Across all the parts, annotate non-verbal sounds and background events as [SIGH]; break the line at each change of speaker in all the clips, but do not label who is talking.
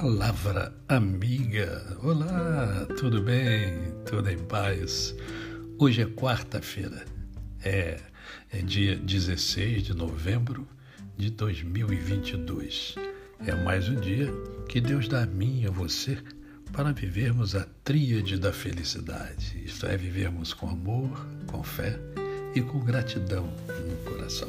palavra amiga. Olá, tudo bem? Tudo em paz? Hoje é quarta-feira, é, é dia 16 de novembro de 2022. É mais um dia que Deus dá a mim e a você para vivermos a tríade da felicidade, isto é, vivermos com amor, com fé e com gratidão no coração.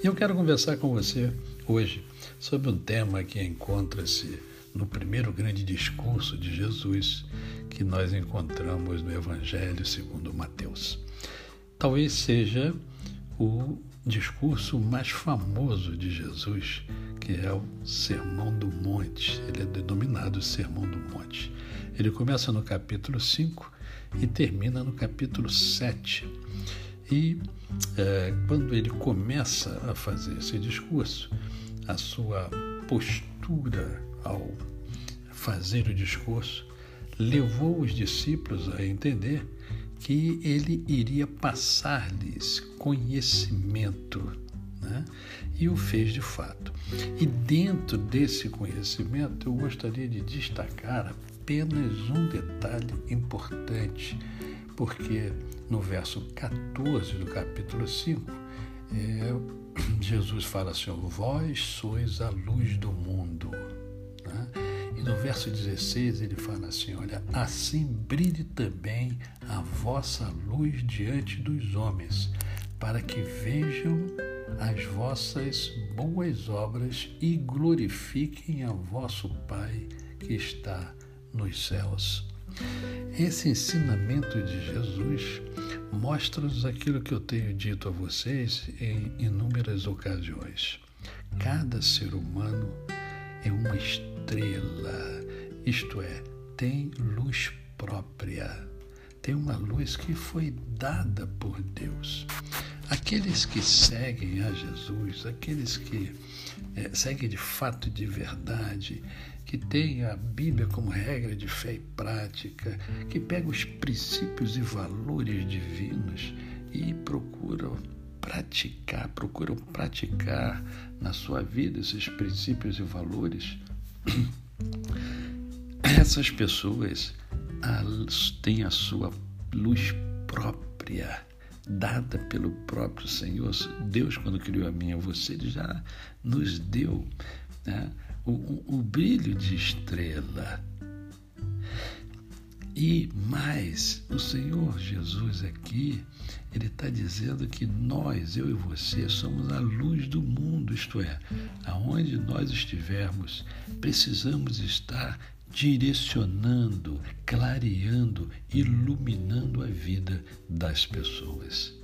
E eu quero conversar com você hoje sobre um tema que encontra-se no primeiro grande discurso de Jesus que nós encontramos no Evangelho segundo Mateus. Talvez seja o discurso mais famoso de Jesus, que é o Sermão do Monte. Ele é denominado Sermão do Monte. Ele começa no capítulo 5 e termina no capítulo 7. E é, quando ele começa a fazer esse discurso, a sua postura ao fazer o discurso levou os discípulos a entender que ele iria passar-lhes conhecimento. Né? E o fez de fato. E dentro desse conhecimento, eu gostaria de destacar apenas um detalhe importante, porque no verso 14 do capítulo 5, é, Jesus fala assim: Vós sois a luz do mundo. Né? E no verso 16 ele fala assim: Olha, assim brilhe também a vossa luz diante dos homens, para que vejam as vossas boas obras e glorifiquem a vosso Pai que está nos céus. Esse ensinamento de Jesus mostra-nos aquilo que eu tenho dito a vocês em inúmeras ocasiões. Cada ser humano é uma estrela, isto é, tem luz própria, tem uma luz que foi dada por Deus. Aqueles que seguem a Jesus, aqueles que é, seguem de fato e de verdade, que têm a Bíblia como regra de fé e prática, que pegam os princípios e valores divinos e procuram praticar, procuram praticar na sua vida esses princípios e valores, [CLEARS THROAT] essas pessoas têm a sua luz própria, dada pelo próprio Senhor. Deus, quando criou a mim e a você, Ele já nos deu né, o, o, o brilho de estrela. E mais, o Senhor Jesus aqui, ele está dizendo que nós, eu e você, somos a luz do mundo, isto é, aonde nós estivermos, precisamos estar direcionando, clareando, iluminando a vida das pessoas.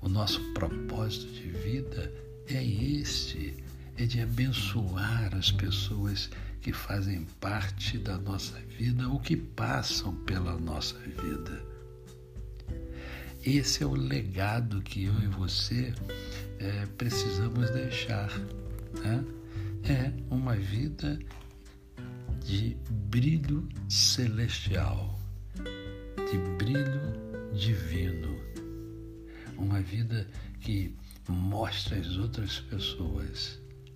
O nosso propósito de vida é este é de abençoar as pessoas que fazem parte da nossa vida ou que passam pela nossa vida. Esse é o legado que eu e você é, precisamos deixar. Né? É uma vida de brilho celestial, de brilho divino. Uma vida que mostra às outras pessoas